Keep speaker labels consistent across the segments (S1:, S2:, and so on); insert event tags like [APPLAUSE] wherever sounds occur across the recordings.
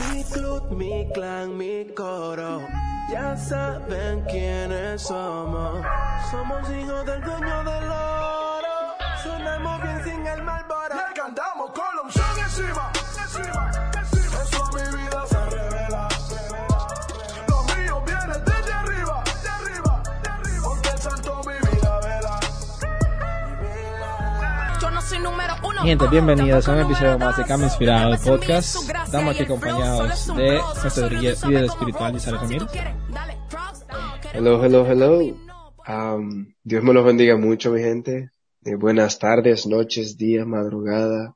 S1: Mi club, mi clan, mi coro. Ya saben quiénes somos. Somos hijos del dueño del oro. Sonamos bien sin el malboro.
S2: Gente, bienvenidos a un episodio más de. Cambio Inspirado Podcast. Estamos aquí acompañados de
S3: Solo
S2: Líder Espiritual
S3: tú
S2: Ramírez.
S4: Hello, hello, hello. Um, Dios me los bendiga mucho, mi gente. Eh, buenas tardes, noches, días, madrugada.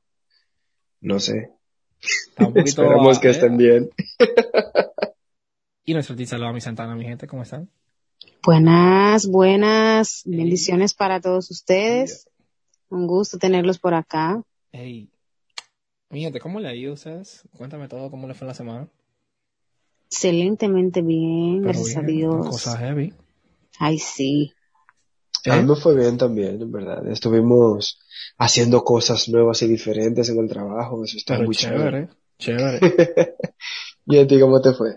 S4: No sé. [LAUGHS] Esperamos que
S2: eh,
S4: estén bien.
S2: Y nuestro artista Loami Santana, mi gente, ¿cómo están?
S5: Buenas, buenas, bendiciones para todos ustedes. Un gusto tenerlos por acá.
S2: Hey, mi gente, ¿cómo le ha ido ustedes? Cuéntame todo, ¿cómo le fue la semana?
S5: Excelentemente bien,
S2: Pero
S5: gracias a Dios.
S2: Cosas heavy.
S5: Ay, sí.
S4: A mí me fue bien también, en verdad. Estuvimos haciendo cosas nuevas y diferentes en el trabajo. Eso está
S2: Pero
S4: muy chévere.
S2: chévere, chévere. [LAUGHS]
S4: ¿Y a ti cómo te fue?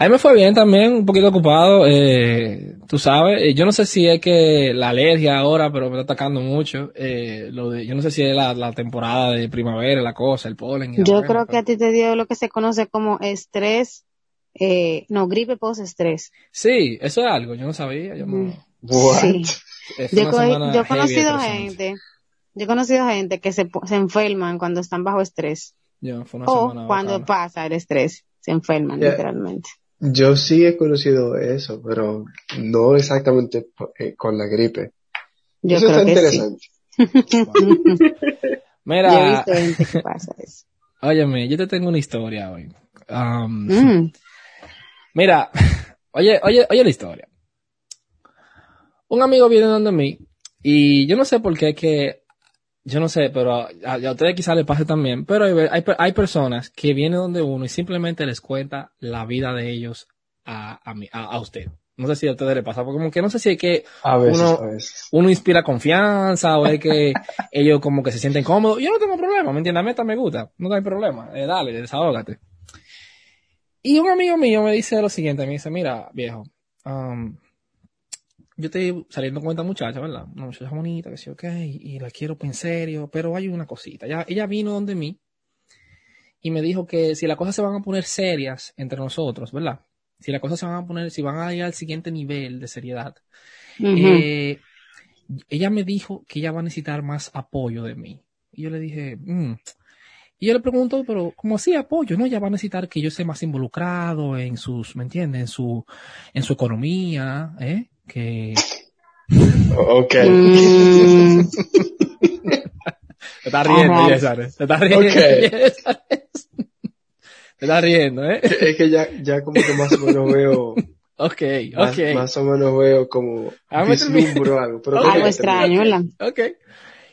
S2: A mí me fue bien también, un poquito ocupado. Eh, tú sabes, eh, yo no sé si es que la alergia ahora, pero me está atacando mucho. Eh, lo de, yo no sé si es la, la temporada de primavera, la cosa, el polen. y
S5: Yo
S2: vaina,
S5: creo que
S2: pero-
S5: a ti te dio lo que se conoce como estrés, eh, no, gripe post-estrés.
S2: Sí, eso es algo, yo no sabía. Yo no,
S5: Mm. Sí. Yo, he conocido gente, yo he conocido gente que se, se enferman cuando están bajo estrés.
S2: Ya, fue una
S5: O
S2: semana
S5: cuando
S2: bacana.
S5: pasa el estrés, se enferman
S4: Yeah.
S5: literalmente.
S4: Yo sí he conocido eso, pero no exactamente eh, con la gripe.
S5: Yo
S4: eso
S5: creo
S4: está
S5: que sí.
S4: interesante. [LAUGHS]
S5: Yo he
S2: Mira,
S5: visto gente que pasa eso.
S2: óyeme, yo te tengo una historia hoy. Um,
S5: Mm.
S2: Mira, [LAUGHS] oye, oye, oye la historia. Un amigo viene donde mí y yo no sé por qué que, yo no sé, pero a, a ustedes quizás les pase también, pero hay, hay, hay personas que vienen donde uno y simplemente les cuenta la vida de ellos a, a, mí- a, a usted. No sé si a ustedes les pasa, porque como que no sé si es que
S4: A veces,
S2: Uno-
S4: a veces.
S2: uno inspira confianza o es que [LAUGHS] ellos como que se sienten cómodos. Yo no tengo problema, ¿me entiendes? A mí esta me gusta, no hay problema. Eh, dale, desahógate. Y un amigo mío me dice lo siguiente, me dice, mira, viejo, um, yo estoy saliendo con esta muchacha, ¿verdad? Una muchacha bonita, que sí, ok, y la quiero en serio, pero hay una cosita. Ella, ella vino donde mí y me dijo que si las cosas se van a poner serias entre nosotros, ¿verdad? Si las cosas se van a poner, si van a ir al siguiente nivel de seriedad, eh, ella me dijo que ella va a necesitar más apoyo de mí. Y yo le dije, "Mm". y yo le pregunto, pero ¿cómo así apoyo? No, ella va a necesitar que yo esté más involucrado en sus, ¿me entiendes? En su, en su economía, ¿eh? Que
S4: Ok.
S5: Mm, [LAUGHS]
S2: te está riendo,
S5: Ajá.
S2: Yesares. Te está riendo,
S4: Ok.
S2: Yesares. Te está riendo, ¿eh?
S4: Es que ya, ya como que más o menos veo, [LAUGHS]
S2: Ok,
S4: más,
S2: ok.
S4: más o menos veo como
S2: Ah,
S4: vislumbro algo. Pero
S5: algo extraño, ¿verdad?
S2: Ok.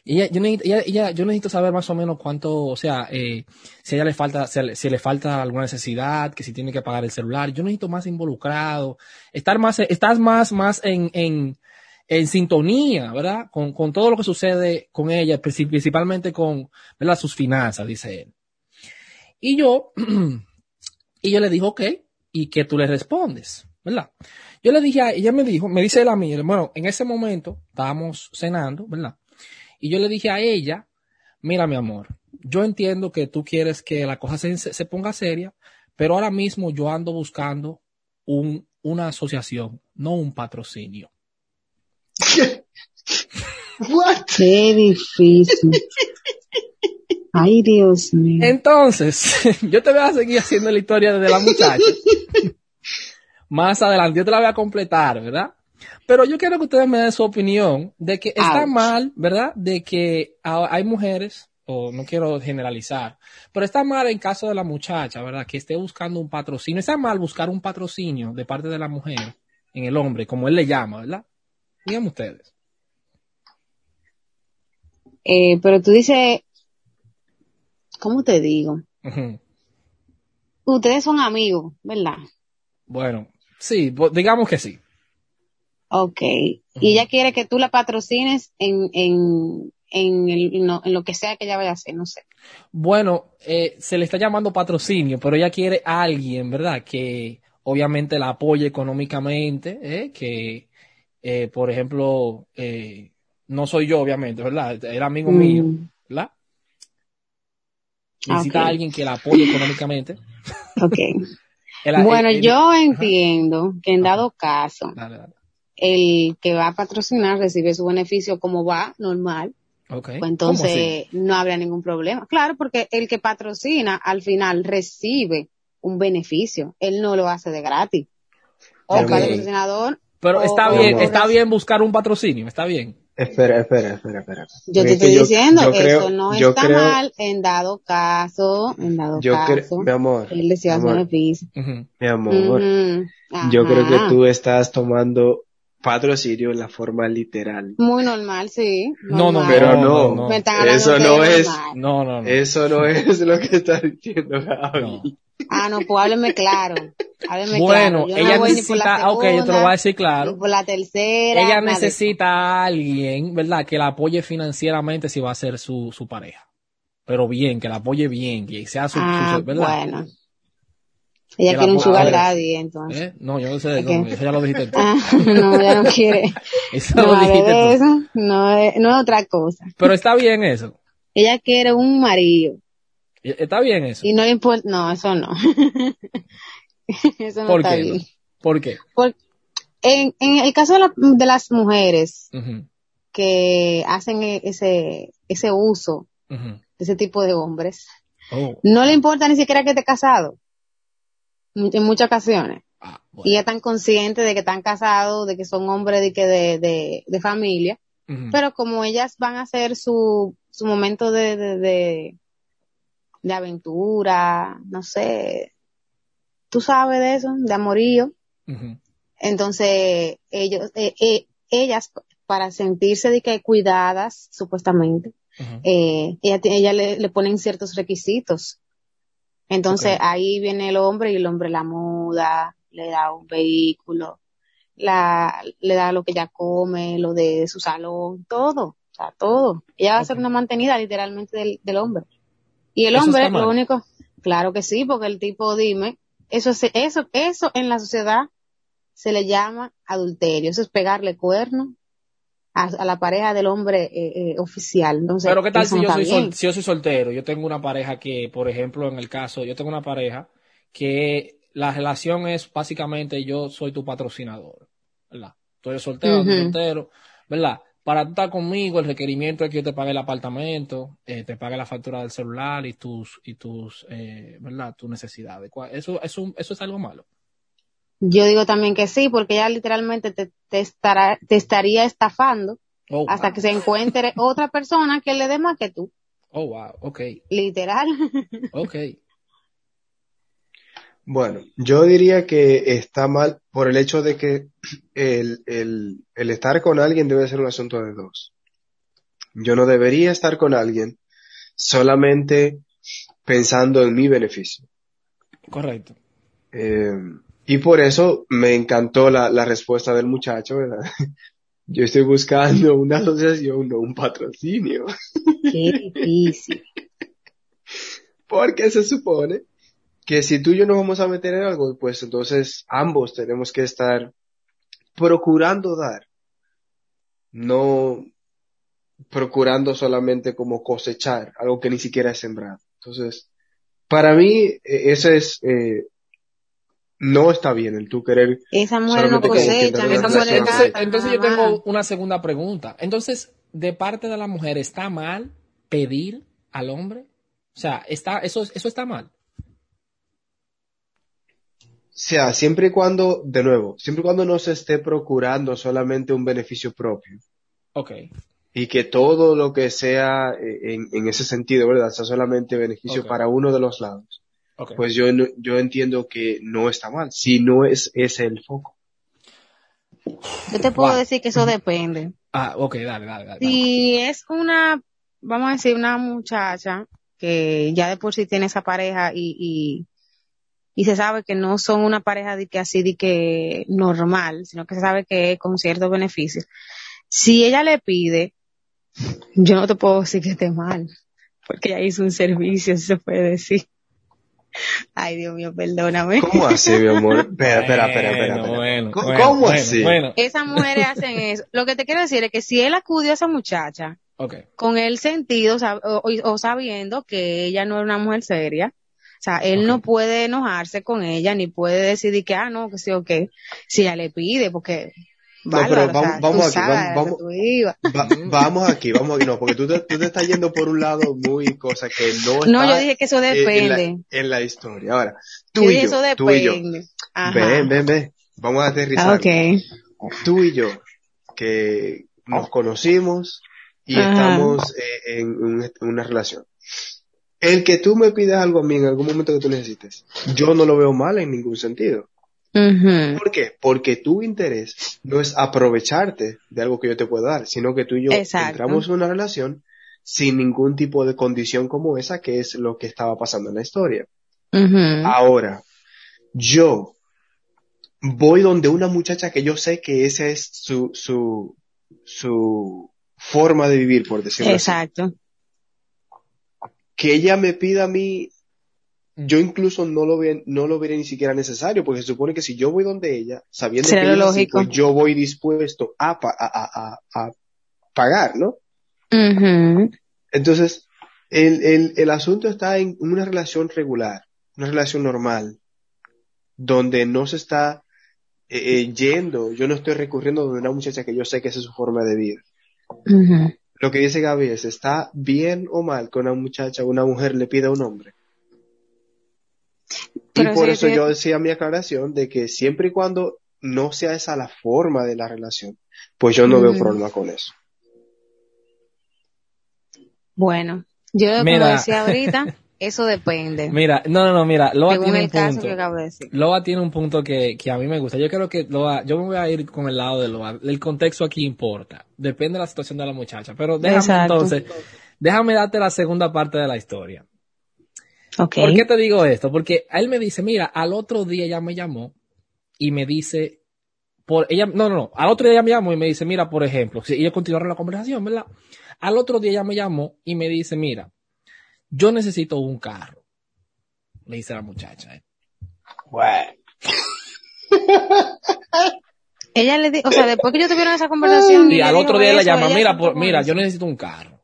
S2: Ella, yo, necesito, ella- yo necesito saber más o menos cuánto, o sea, eh, si a ella le falta, si, le- falta alguna necesidad, que si tiene que pagar el celular, yo necesito más involucrado, estar más, estás más, más en, en, en sintonía, ¿verdad? Con, con todo lo que sucede con ella, princip- principalmente con, ¿verdad? Sus finanzas, dice él. Y yo, [CLEARS THROAT] y yo le dije, ok, ¿y qué tú le respondes? ¿Verdad? Yo le dije ella, me dijo, me dice él a mí, bueno, en ese momento estábamos cenando, ¿verdad? Y yo le dije a ella, mira mi amor, yo entiendo que tú quieres que la cosa se, se ponga seria, pero ahora mismo yo ando buscando un, una asociación, no un patrocinio. [LAUGHS]
S4: What?
S5: Qué difícil. Ay, Dios mío.
S2: Entonces, [LAUGHS] yo te voy a seguir haciendo la historia de la muchacha. [LAUGHS] Más adelante, yo te la voy a completar, ¿verdad? Pero yo quiero que ustedes me den su opinión de que está
S5: Ouch.
S2: mal, ¿verdad? De que hay mujeres, o no quiero generalizar, pero está mal en caso de la muchacha, ¿verdad? Que esté buscando un patrocinio. Está mal buscar un patrocinio de parte de la mujer en el hombre, como él le llama, ¿verdad? Díganme ustedes.
S5: Eh, pero tú dices, ¿cómo te digo? Ustedes son amigos, ¿verdad?
S2: Bueno, sí, bo- digamos que sí.
S5: Ok. Y ella quiere que tú la patrocines en, en, en, el- no- en lo que sea que ella vaya a hacer, no sé.
S2: Bueno, eh, se le está llamando patrocinio, pero ella quiere a alguien, ¿verdad? Que obviamente la apoye económicamente, ¿eh? que, eh, por ejemplo, eh, no soy yo, obviamente, ¿verdad? Era amigo mío,
S5: Mm,
S2: ¿verdad?
S5: Ah,
S2: Necesita a alguien que la apoye económicamente.
S5: ok. [LAUGHS]
S2: El-
S5: bueno,
S2: el-
S5: yo entiendo que en dado caso,
S2: Dale, dale.
S5: El que va a patrocinar recibe su beneficio como va, normal,
S2: Ok.
S5: pues entonces no habría ningún problema. Claro, porque el que patrocina al final recibe un beneficio, él no lo hace de gratis. El
S2: Ok.
S5: patrocinador,
S2: Pero
S5: o-
S2: está
S5: o-
S2: bien,
S5: o
S2: está bien buscar un patrocinio, está bien.
S4: Espera, espera, espera, espera.
S5: Yo te estoy
S4: yo-
S5: diciendo,
S4: yo creo-
S5: eso no
S4: yo
S5: está
S4: creo-
S5: mal en dado caso, en dado
S4: Yo
S5: caso,
S4: mi amor,
S5: él decía
S4: mi amor,
S5: beneficio.
S2: Ujú.
S4: mi amor, yo creo que tú estás tomando patrocinio en la forma literal.
S5: Muy normal, sí.
S2: No, no.
S4: Pero
S2: no,
S4: no,
S2: no,
S4: eso no es.
S2: No, no, no.
S4: eso no es lo que está diciendo Gaby.
S2: No.
S5: Ah, no, pues hábleme claro. Hábleme
S2: Bueno,
S5: claro. Yo no
S2: ella
S5: voy ni por la
S2: necesita, ah, ok, yo te lo
S5: segunda,
S2: voy a decir claro.
S5: por la tercera.
S2: Ella necesita a alguien, ¿verdad? Que la apoye financieramente si va a ser su, su pareja. Pero bien, que la apoye bien, que sea su, su-
S5: Ah,
S2: ¿verdad?
S5: bueno. Ella
S2: la
S5: quiere un sugar daddy, entonces.
S2: ¿Eh? No, yo no sé de dónde, eso ya lo dijiste tú.
S5: Ah, [LAUGHS] no, ella no quiere. [LAUGHS]
S2: Eso
S5: No
S2: lo dijiste tú.
S5: eso. No es, no es otra cosa.
S2: Pero está bien eso.
S5: Ella quiere un marido.
S2: E- Está bien eso.
S5: Y no le importa. No, eso no. [LAUGHS] eso no
S2: ¿Por
S5: está
S2: qué?
S5: bien.
S2: no? ¿Por qué?
S5: Por- en, en el caso de, la- de las mujeres que hacen e- ese, ese uso de ese tipo de hombres,
S2: Oh,
S5: no le importa ni siquiera que esté casado. En muchas ocasiones.
S2: ah,
S5: Y ya están conscientes de que están casados, de que son hombres de, que de, de, de familia. Pero como ellas van a hacer su, su momento de, de, de, aventura, no sé, tú sabes de eso, de amorío. Entonces, ellos, eh, eh, ellas, para sentirse de que cuidadas, supuestamente,
S2: Ujú.
S5: eh, ella, ti- ella le, le ponen ciertos requisitos. Entonces, ahí viene el hombre y el hombre la muda, le da un vehículo, la, le da lo que ella come, lo de su salón, todo, o sea, todo. Ella va a ser una mantenida literalmente del, del hombre. Y el
S2: ¿Eso
S5: hombre, lo único, claro que sí, porque el tipo, dime, eso es, eso, eso en la sociedad se le llama adulterio, eso es pegarle cuerno a, a la pareja del hombre eh, eh, oficial. Entonces,
S2: Pero qué tal si yo soy, sol- si yo soy soltero, yo tengo una pareja que, por ejemplo, en el caso, yo tengo una pareja que la relación es básicamente yo soy tu patrocinador, ¿verdad? Tú eres soltero, eres
S5: Ujú.
S2: soltero, ¿verdad? Para estar conmigo, el requerimiento es que yo te pague el apartamento, eh, te pague la factura del celular y tus, y tus, eh, ¿verdad? Tus necesidades. ¿Cuál- Eso, eso, eso es algo malo.
S5: Yo digo también que sí, porque ella literalmente te, te, estará, te estaría estafando
S2: Oh,
S5: hasta
S2: wow.
S5: que se encuentre [LAUGHS] otra persona que le dé más que tú.
S2: Oh, wow. Ok,
S5: Literal. [LAUGHS]
S2: ok.
S4: Bueno, yo diría que está mal por el hecho de que el, el, el estar con alguien debe ser un asunto de dos. Yo no debería estar con alguien solamente pensando en mi beneficio.
S2: Correcto.
S4: Eh, y por eso me encantó la, la respuesta del muchacho, ¿verdad? [LAUGHS] Yo estoy buscando una asociación, no un patrocinio,
S5: Qué difícil. [LAUGHS]
S4: porque se supone que si tú y yo nos vamos a meter en algo, pues entonces ambos tenemos que estar procurando dar, no procurando solamente como cosechar algo que ni siquiera es sembrado. Entonces, para mí, eh, eso es, eh, no está bien el tú querer
S5: Esa mujer no cosecha,
S2: entonces, entonces yo tengo una segunda pregunta. Entonces, de parte de la mujer, ¿está mal pedir al hombre? O sea, está, eso, eso está mal.
S4: O sea, siempre y cuando, de nuevo, siempre y cuando no se esté procurando solamente un beneficio propio
S2: Ok.
S4: y que todo lo que sea eh, en, en ese sentido, ¿verdad? Sea solamente beneficio para uno de los lados.
S2: Ok.
S4: Pues yo, no- yo entiendo que no está mal, si no es ese el foco.
S5: Yo te puedo
S2: Wow.
S5: decir que eso depende.
S2: ah, ok, dale, dale, dale.
S5: Si es una, vamos a decir, una muchacha que ya de por sí tiene esa pareja y, y, y se sabe que no son una pareja de que así de que normal, sino que se sabe que es con ciertos beneficios. Si ella le pide, Yo no te puedo decir que esté mal, porque ella hizo un servicio, si se puede decir. Ay, Dios mío, perdóname.
S4: ¿Cómo así, mi amor? Espera, [LAUGHS] espera, espera, espera.
S2: Bueno,
S4: espera.
S2: bueno,
S4: ¿Cómo,
S2: bueno,
S4: cómo
S2: bueno,
S4: así?
S2: Bueno,
S5: Esas mujeres hacen eso. Lo que te quiero decir es que si él acudió a esa muchacha con el sentido sab- o, o sabiendo que ella no era una mujer seria, o sea, él no puede enojarse con ella ni puede decidir que, ah, no, que sí o qué, si ella le pide, porque,
S4: No, pero
S5: bárbaro, o
S4: vamos-
S5: sea,
S4: vamos aquí,
S5: sabes
S4: vamos- vamos-. Va- vamos aquí, vamos aquí. No, porque tú te, tú te estás yendo por un lado muy cosa que no
S5: No,
S4: está
S5: yo dije que eso
S4: eh, en la-
S5: depende.
S4: En, la, historia. Ahora, tú
S5: Yo
S4: y yo,
S5: eso
S4: tú y yo.
S5: depende. Ajá.
S4: Ven, ven, ven. Vamos a aterrizar.
S5: Ah, ok.
S4: Tú y yo, que nos conocimos y
S5: Ajá.
S4: estamos eh, en, un- en una relación. El que tú me pidas algo a mí en algún momento que tú necesites, yo no lo veo mal en ningún sentido. ¿Por qué? Porque tu interés no es aprovecharte de algo que yo te puedo dar, sino que tú y yo
S5: Exacto.
S4: entramos en una relación sin ningún tipo de condición como esa, que es lo que estaba pasando en la historia. Ahora, yo voy donde una muchacha que yo sé que esa es su, su, su forma de vivir, por decirlo así.
S5: Exacto.
S4: Que ella me pida a mí, yo incluso no lo ve, no lo veré ni siquiera necesario, porque se supone que si yo voy donde ella, sabiendo
S5: Será
S4: que ella así, pues yo voy dispuesto a, pa- a, a, a, a pagar, ¿no? Entonces, el, el, el asunto está en una relación regular, una relación normal, donde no se está eh, eh, yendo, yo no estoy recurriendo donde una muchacha que yo sé que esa es su forma de vida. Lo que dice Gaby es, ¿está bien o mal que una muchacha o una mujer le pida a un hombre?
S5: Pero
S4: y por
S5: eso
S4: eso
S5: yo
S4: decía mi aclaración de que siempre y cuando no sea esa la forma de la relación, pues yo no veo
S5: Ujú.
S4: problema con eso.
S5: Bueno, yo como
S2: Mira.
S5: decía ahorita, [LAUGHS] eso depende.
S2: Mira, no, no, no, mira, Loa
S5: según
S2: tiene
S5: el
S2: un
S5: caso
S2: punto.
S5: que acabo de decir.
S2: Loa tiene un punto que, que a mí me gusta. Yo creo que Loa, yo me voy a ir con el lado de Loa. El contexto aquí importa. Depende de la situación de la muchacha. Pero déjame
S5: Exacto.
S2: entonces, déjame darte la segunda parte de la historia.
S5: Ok.
S2: ¿Por qué te digo esto? Porque él me dice, mira, al otro día ella me llamó y me dice, por ella, no, no, no, al otro día ella me llamó y me dice, mira, por ejemplo, si ellos continuaron la conversación, ¿verdad? Al otro día ella me llamó y me dice, mira, yo necesito un carro. Le dice la muchacha. ¿eh? [LAUGHS] [LAUGHS]
S5: Ella le dijo, o sea, después que yo tuvieron esa conversación.
S2: Y al otro día la llama, mira, por, mira, yo necesito un carro.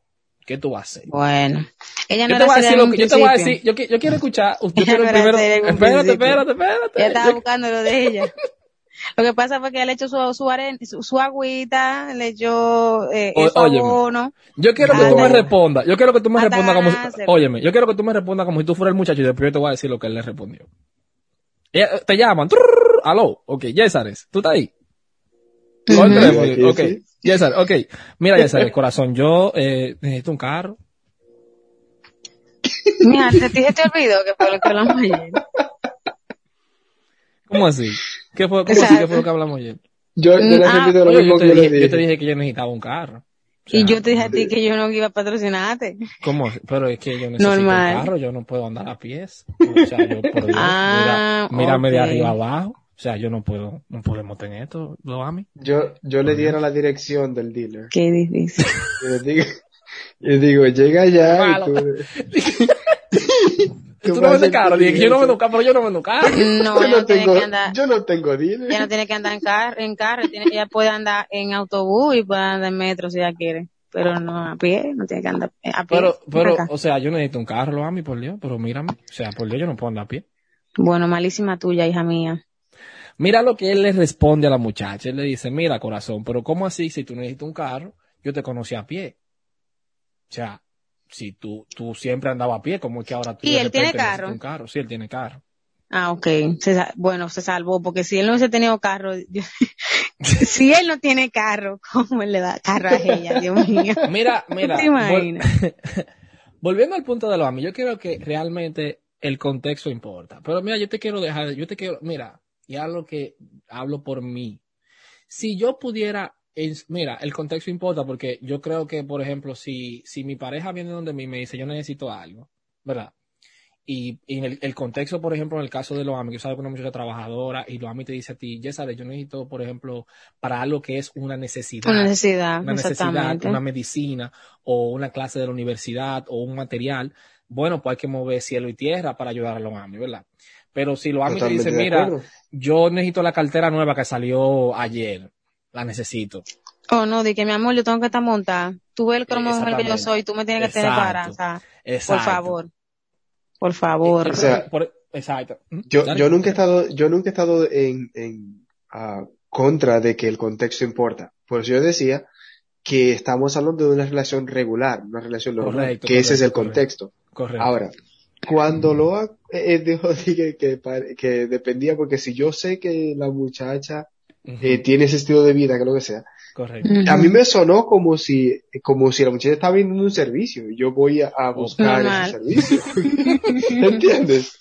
S2: ¿Qué tú vas a hacer?
S5: Bueno, ella no
S2: yo te voy a decir lo que yo te voy a decir. Yo, qui- yo quiero escuchar. [LAUGHS] Yo
S5: Ella
S2: quiero
S5: no
S2: primero. Espérate, espérate, espérate.
S5: Ella estaba
S2: Yo-
S5: buscando lo de ella. [LAUGHS] Lo que pasa fue que le echó su, su, aren- su, su agüita, le echó eh,
S2: O-
S5: su
S2: óyeme.
S5: abono.
S2: Yo quiero que tú me respondas. Yo quiero que tú me respondas como si, óyeme, yo quiero que tú me respondas como si tú fueras el muchacho y después yo te voy a decir lo que él le respondió. Ella- te llaman. trrr, aló. Ok, Yesares, ¿tú estás ahí? Ok,
S4: sí.
S2: Ok. Mira, Yesares, corazón, yo eh, necesito un carro.
S5: Mira, te, te, te olvidó que fue lo que hablamos ayer.
S2: ¿Cómo así? ¿Qué fue, cómo así que fue lo que hablamos ayer?
S4: Yo, yo
S5: Ah,
S4: lo
S2: Oye,
S4: mismo
S2: yo, te
S4: que
S2: dije, yo
S4: dije.
S2: te dije que yo necesitaba un carro. O sea,
S5: y yo te dije a ti que yo no iba a patrocinarte.
S2: ¿Cómo? Pero es que yo necesito
S5: Normal.
S2: un carro, yo no puedo andar a pies. O sea, yo por Dios,
S5: Ah,
S2: mira, mírame de arriba abajo. O sea, yo no puedo, no podemos tener esto, lo a mí.
S4: Yo, yo le diera la dirección del dealer.
S5: Qué difícil.
S4: Y le digo, digo, llega allá y tú... [LAUGHS]
S2: Tú,
S4: Tú
S2: no
S4: vas
S2: vendes carro, dije yo no vendo carro, pero yo no vendo carro.
S5: No,
S4: yo, no tengo,
S5: que andar,
S4: yo no tengo dealer.
S5: ella no tiene que andar en carro, en carro, tiene, ella puede andar en autobús y puede andar en metro si ella quiere. Pero no a pie, no tiene que andar a pie.
S2: Pero, pero, o sea, yo necesito un carro, lo a mí, por Dios, pero mírame. O sea, por Dios, yo no puedo andar a pie.
S5: Bueno, malísima tuya, hija mía.
S2: Mira lo que él le responde a la muchacha. Él le dice, mira, corazón, pero ¿cómo así si tú necesitas un carro? Yo te conocí a pie. O sea, si tú, tú siempre andabas a pie, ¿cómo es que ahora tú
S5: ¿Y
S2: de
S5: él tiene carro?
S2: un carro? Sí, él tiene carro.
S5: Ah, ok. Se bueno, se salvó, porque si él no hubiese tenido carro, [LAUGHS] si él no tiene carro, ¿cómo él le da carro a ella? Dios mío. [LAUGHS]
S2: Mira, mira.
S5: te imaginas?
S2: vol- [LAUGHS] Volviendo al punto de lo a mí, yo creo que realmente el contexto importa. Pero mira, yo te quiero dejar, yo te quiero, mira, y hablo que hablo por mí. Si yo pudiera, mira, el contexto importa porque yo creo que, por ejemplo, si, si mi pareja viene donde mí y me dice yo necesito algo, ¿verdad? y, y en el, el contexto, por ejemplo, en el caso de los AMI, que sabes que una muchacha trabajadora y los AMI te dice a ti, ya sabes, yo necesito, por ejemplo, para algo que es una necesidad,
S5: Una necesidad,
S2: una necesidad, una medicina o una clase de la universidad o un material, bueno, pues hay que mover cielo y tierra para ayudar a los AMI, ¿verdad? Pero si los AMI te
S4: Totalmente
S2: dicen,
S4: de
S2: mira, yo necesito la cartera nueva que salió ayer, la necesito.
S5: Oh, no, de que mi amor, yo tengo que estar montada. Tú ves el cromo mujer que yo soy, tú me tienes que tener para, o sea, por favor. Por favor.
S4: O sea,
S2: Por- exacto. ¿Mm?
S4: Yo, yo nunca he estado, yo nunca he estado en, en ah, contra de que el contexto importa. Por eso yo decía que estamos hablando de una relación regular, una relación normal,
S2: Correcto,
S4: que ese es el
S2: correcto,
S4: contexto.
S2: Correcto.
S4: Ahora, cuando lo ha, eh, dijo [LAUGHS] dije que, que dependía, porque si yo sé que la muchacha eh, tiene ese estilo de vida, que lo que sea,
S2: Correcto.
S4: A mí me sonó como si, como si la muchacha estaba viendo un servicio y yo voy a, a buscar
S5: Normal.
S4: ese servicio. [LAUGHS] ¿Entiendes?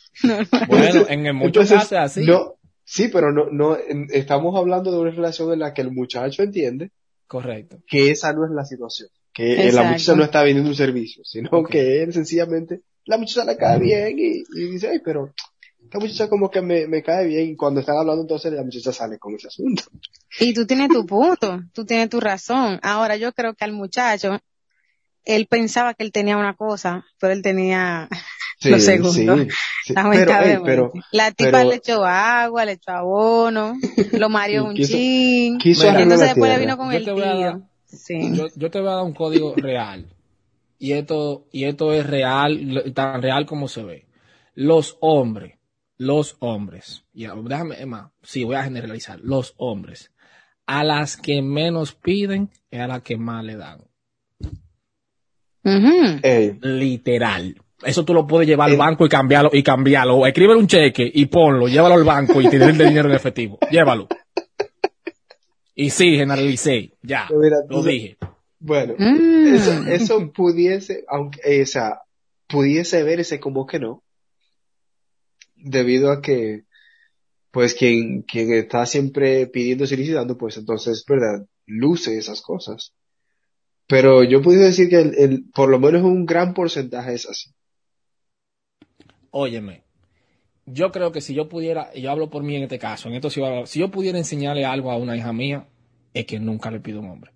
S2: Bueno, en el muchos
S4: Entonces,
S2: casos así.
S4: No, sí, pero no, no, estamos hablando de una relación en la que el muchacho entiende
S2: Correcto.
S4: que esa no es la situación, que eh, la muchacha no está vendiendo un servicio, sino que él sencillamente, la muchacha le cae bien y, y dice, ay, pero esta muchacha como que me, me cae bien y cuando están hablando entonces la muchacha sale con ese asunto.
S5: Y tú tienes tu punto, tú tienes tu razón. Ahora yo creo que al muchacho, él pensaba que él tenía una cosa, pero él tenía lo segundo.
S4: sí. Pero, hey,
S5: Lamentablemente.
S4: pero
S5: la tipa
S4: pero-
S5: le echó agua, le echó abono, lo mareó [LAUGHS] un
S4: Quiso-
S5: chin.
S4: quiso
S5: entonces después le vino con
S2: Yo
S5: el
S2: dar-
S5: tío. Sí.
S2: Yo, yo te voy a dar un código real. Y esto, y esto es real, tan real como se ve. Los hombres, los hombres, ya, déjame, es más, sí, voy a generalizar, los hombres, a las que menos piden es a las que más le dan. Literal. Eso tú lo puedes llevar al
S4: Eh.
S2: banco y cambiarlo, y cambiarlo. O escríbele un cheque y ponlo, llévalo al banco y tener el dinero en efectivo. Llévalo. Y sí, generalicé. Ya.
S4: Mira,
S2: Lo dije.
S4: Bueno,
S5: Mm.
S4: eso, eso pudiese, aunque, eh, o sea, pudiese verse como que no, debido a que, pues, quien, quien está siempre pidiendo, solicitando, pues, entonces, verdad, luce esas cosas. Pero yo pudiese decir que el, el- por lo menos un gran porcentaje es así.
S2: Óyeme, yo creo que si yo pudiera, y yo hablo por mí en este caso, en esto a hablar, si yo pudiera enseñarle algo a una hija mía, es que nunca le pido un hombre.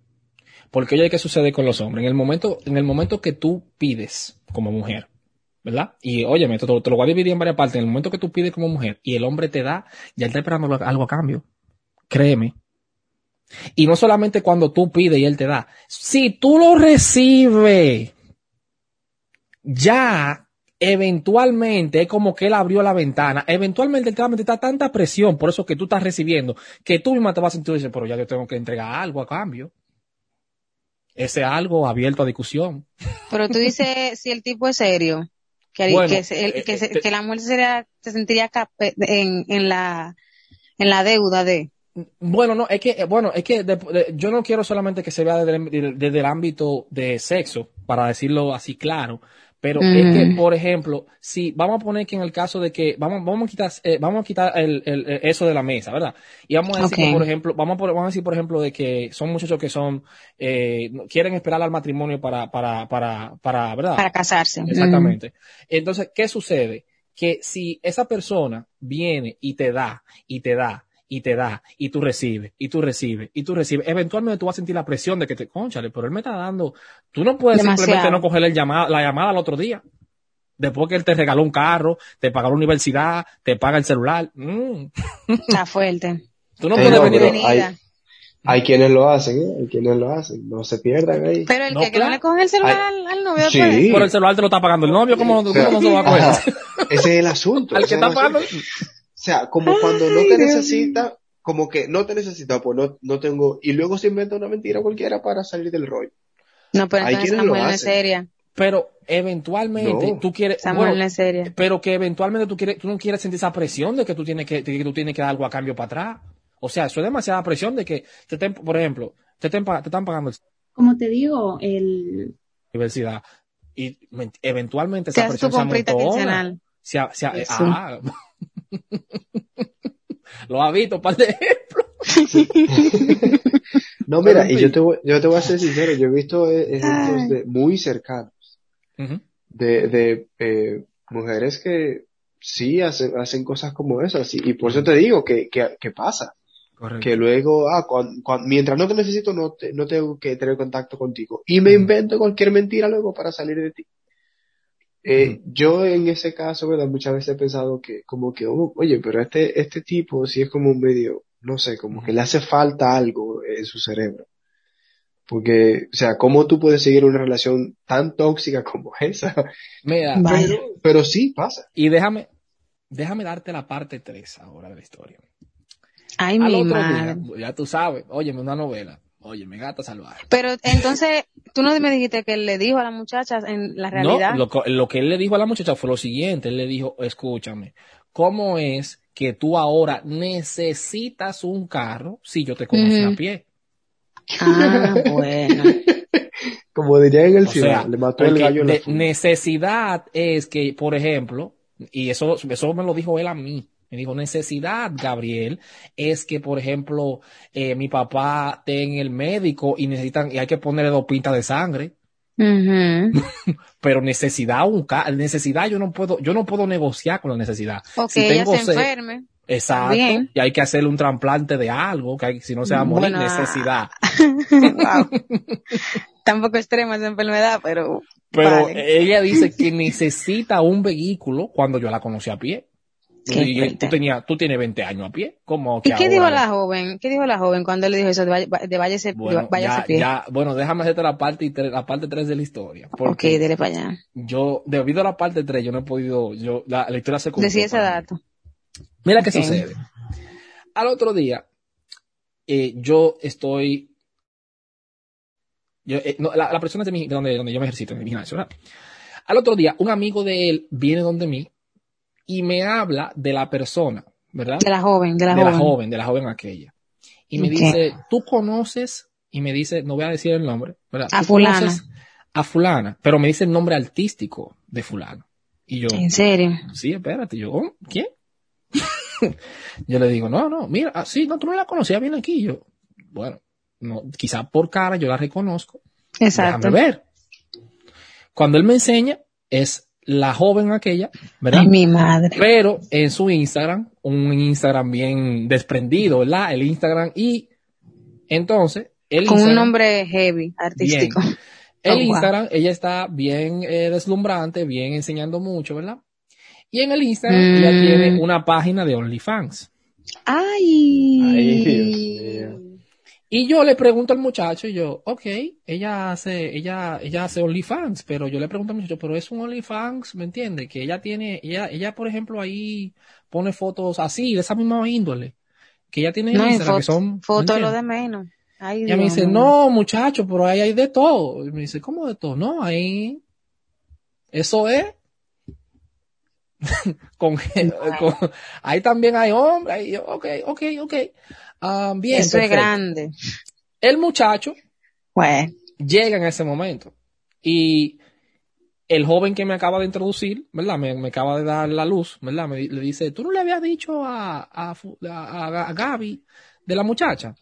S2: Porque oye, ¿qué sucede con los hombres? En el momento, en el momento que tú pides como mujer, ¿verdad? Y óyeme, esto te, te lo voy a dividir en varias partes. En el momento que tú pides como mujer y el hombre te da, ya él está esperando algo- a cambio. Créeme. Y no solamente cuando tú pides y él te da. Si tú lo recibes, ya eventualmente es como que él abrió la ventana. Eventualmente él te va a tanta presión por eso que tú estás recibiendo, que tú misma te vas a sentir, pero ya yo tengo que entregar algo a cambio. Ese algo abierto a discusión.
S5: Pero tú dices [LAUGHS] si el tipo es serio, que,
S2: Bueno,
S5: que, se- el-
S2: eh,
S5: que, se-
S2: eh,
S5: que la mujer sería, se sentiría cape- en, en la en la deuda de.
S2: Bueno, no, es que, eh, bueno, es que de- de- yo no quiero solamente que se vea desde, el- desde- desde el ámbito de sexo, para decirlo así claro, pero es que, por ejemplo, si vamos a poner que en el caso de que, vamos, vamos a quitar, eh, vamos a quitar el, el- eso de la mesa, ¿verdad? Y vamos a decir que, por ejemplo, vamos a, vamos a decir, por ejemplo, de que son muchachos que son, eh, quieren esperar al matrimonio para, para, para, para, ¿verdad?
S5: Para casarse.
S2: Exactamente. Entonces, ¿qué sucede? Que si esa persona viene y te da, y te da, y te da, y tú recibes, y tú recibes, y tú recibes, eventualmente tú vas a sentir la presión de que te, conchale, pero él me está dando, tú no puedes
S5: Demasiado.
S2: simplemente no coger el llamada, la llamada al otro día. Después que él te regaló un carro, te pagó la universidad, te paga el celular. Mm.
S5: Está fuerte.
S2: Tú no
S4: Sí,
S2: puedes
S4: no,
S2: venir.
S4: hay, hay quienes lo hacen, ¿eh? Hay quienes lo hacen, no se pierdan ahí.
S5: Pero el
S2: No,
S5: que, que no le coge el celular al, al novio
S4: sí.
S5: pues.
S2: Por el celular te lo está pagando el novio, ¿cómo, cómo
S4: sea,
S2: no se va a coger?
S4: Ajá. Ese es el asunto. [LAUGHS]
S2: Al que está pagando.
S4: Sea, como cuando no te necesita, como que no te necesita, pues no, no tengo, y luego se inventa una mentira cualquiera para salir del rollo.
S5: No, pero
S4: Hay
S5: entonces mujer no es seria.
S2: Pero eventualmente
S4: No.
S2: tú quieres,
S5: Esa
S2: bueno,
S5: mujer no es seria.
S2: pero que eventualmente tú quieres, tú no quieres sentir esa presión de que tú tienes que, de que tú tienes que dar algo a cambio para atrás. O sea, eso es demasiada presión de que te estén, por ejemplo, te estén, te están pagando la
S6: Como te digo, el,
S2: universidad y men- eventualmente
S5: Te
S2: esa presión se amontona. Se ha- se ah. Lo ha visto, par de ejemplos. [LAUGHS]
S4: No, mira, y yo te voy, yo te voy a ser sincero, yo he visto ejemplos de muy cercanos de, de eh, mujeres que sí hacen, hacen cosas como esas y, y por eso te digo que, que, que pasa.
S2: Correcto.
S4: Que luego, ah, mientras no te necesito, no, te- no tengo que tener contacto contigo. Y me invento cualquier mentira luego para salir de ti. Eh, Yo en ese caso, ¿verdad? Muchas veces he pensado que, como que, oh, oye, pero este, este tipo sí es como un medio, no sé, como que le hace falta algo en su cerebro. Porque, o sea, ¿cómo tú puedes seguir una relación tan tóxica como [LAUGHS] esa?
S2: Mira.
S4: Pero, pero sí pasa.
S2: y déjame, déjame darte la parte 3 ahora de la historia.
S5: Ay,
S2: Al
S5: mi
S2: otro
S5: madre.
S2: día, ya tú sabes, óyeme, una novela, óyeme, gata salvaje.
S5: Pero entonces, tú no me dijiste que él le dijo a la muchacha en la realidad.
S2: No, lo, que él le dijo a la muchacha fue lo siguiente, él le dijo, escúchame, ¿cómo es que tú ahora necesitas un carro si yo te conocí
S5: Ujú.
S2: a pie?
S5: Ah, [LAUGHS] bueno.
S4: Como diría en el
S2: sea,
S4: le mató el gallo en la
S2: necesidad es que, por ejemplo, y eso, eso me lo dijo él a mí. Me dijo, necesidad, Gabriel, es que, por ejemplo, eh, mi papá esté en el médico y necesitan, y hay que ponerle dos pintas de sangre. [LAUGHS] Pero necesidad, un necesidad, yo no puedo, yo no puedo negociar con la necesidad. Si
S5: ella
S2: tengo
S5: se
S2: sed-
S5: enferme.
S2: Exacto.
S5: Bien.
S2: Y hay que hacerle un trasplante de algo, que hay- si no se va a morir,
S5: Bueno, ah.
S2: necesidad. [LAUGHS]
S5: Tampoco extrema esa enfermedad, pero.
S2: Pero
S5: vale.
S2: ella dice que necesita un vehículo cuando yo la conocí a pie.
S5: Qué
S2: Y tú, tenía, tú tienes 20 años a pie. ¿Cómo que
S5: ¿Y qué
S2: ahora?
S5: dijo la joven? ¿Qué dijo la joven cuando le dijo eso de, de váyase,
S2: Bueno,
S5: de váyase
S2: ya,
S5: pie?
S2: ya, bueno, déjame hacerte la parte, la parte 3 de la historia.
S5: ok, dele para allá.
S2: yo, debido a la parte 3, yo no he podido, yo, la, la historia se
S5: Decía ese
S2: mí.
S5: dato.
S2: Mira qué
S5: Ok.
S2: sucede. Al otro día, eh, yo estoy. Yo, eh, no, la, la persona de, mi, de donde, donde yo me ejercito, en mi gimnasio, ¿verdad? Al otro día, un amigo de él viene donde mí y me habla de la persona, ¿verdad?
S5: De la joven, de la
S2: de
S5: joven.
S2: la joven, de la joven aquella. Y me dice, tú conoces, y me dice, no voy a decir el nombre, ¿verdad?
S5: A
S2: "Tú
S5: fulana".
S2: conoces A fulana, pero me dice el nombre artístico de fulano. Y yo,
S5: En serio.
S2: sí, espérate, yo, "Oh, ¿quién? [LAUGHS] yo le digo, no, no, mira, ah, sí, no, tú no la conocías bien aquí. Yo, bueno, no, quizá por cara yo la reconozco.
S5: Exacto.
S2: Déjame ver. Cuando él me enseña, es la joven aquella, ¿verdad?
S5: Ay, mi madre.
S2: Pero en su Instagram, un Instagram bien desprendido, ¿verdad? El Instagram y entonces, el
S5: Con un nombre heavy, artístico.
S2: el
S5: Oh, wow.
S2: Instagram, ella está bien eh, deslumbrante, bien enseñando mucho, ¿verdad? Y en el Instagram ella
S5: Mm.
S2: tiene una página de OnlyFans.
S5: Ay.
S4: Ay, Dios mío.
S2: Y yo le pregunto al muchacho, y yo, ok, ella hace, ella, ella hace OnlyFans, pero yo le pregunto al muchacho, pero es un OnlyFans, ¿me entiende? Que ella tiene, ella, ella, por ejemplo, ahí pone fotos así, de esa misma índole, que ella tiene en
S5: No, en
S2: Instagram, que son, ¿me
S5: foto lo de menos. Ay,
S2: Ella me dice, no, muchacho, pero ahí hay de todo. Y me dice, ¿cómo de todo? No, ahí, eso es. [LAUGHS] con, con- ahí también hay hombres. ahí yo, ok, ok, ok. Ah, bien,
S5: Eso es grande.
S2: El muchacho
S5: Bueno,
S2: llega en ese momento y el joven que me acaba de introducir, ¿verdad? Me, me acaba de dar la luz, ¿verdad? Me, le dice, ¿tú no le habías dicho a, a, a- Gaby de la muchacha?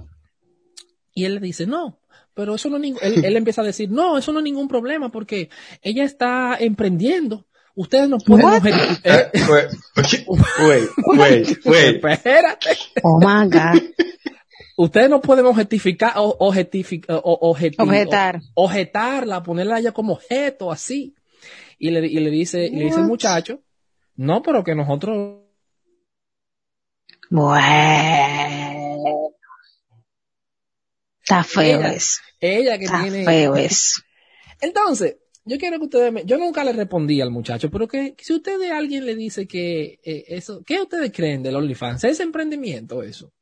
S2: Y él le dice, no, pero eso no él, él [LAUGHS] empieza a decir, no, eso no es ningún problema porque ella está emprendiendo. Ustedes no obje-
S4: Eh,
S2: eh,
S4: wait, wait, wait, wait.
S2: espérate.
S5: oh my God. [LAUGHS]
S2: Ustedes no pueden objetificar, o, objetific- o- objeti-
S5: Objetar.
S2: o- objetarla, ponerla ya como objeto, así. Y le, y le dice, y le dice el muchacho, no, pero que nosotros,
S5: Bueno. Está feo
S2: Ella-
S5: eso.
S2: ella que
S5: Está
S2: tiene.
S5: feo eso. [LAUGHS]
S2: Entonces, yo quiero que ustedes me, yo nunca le respondí al muchacho, pero que si ustedes alguien le dice que eh, eso, ¿qué ustedes creen del OnlyFans? ¿Es emprendimiento eso?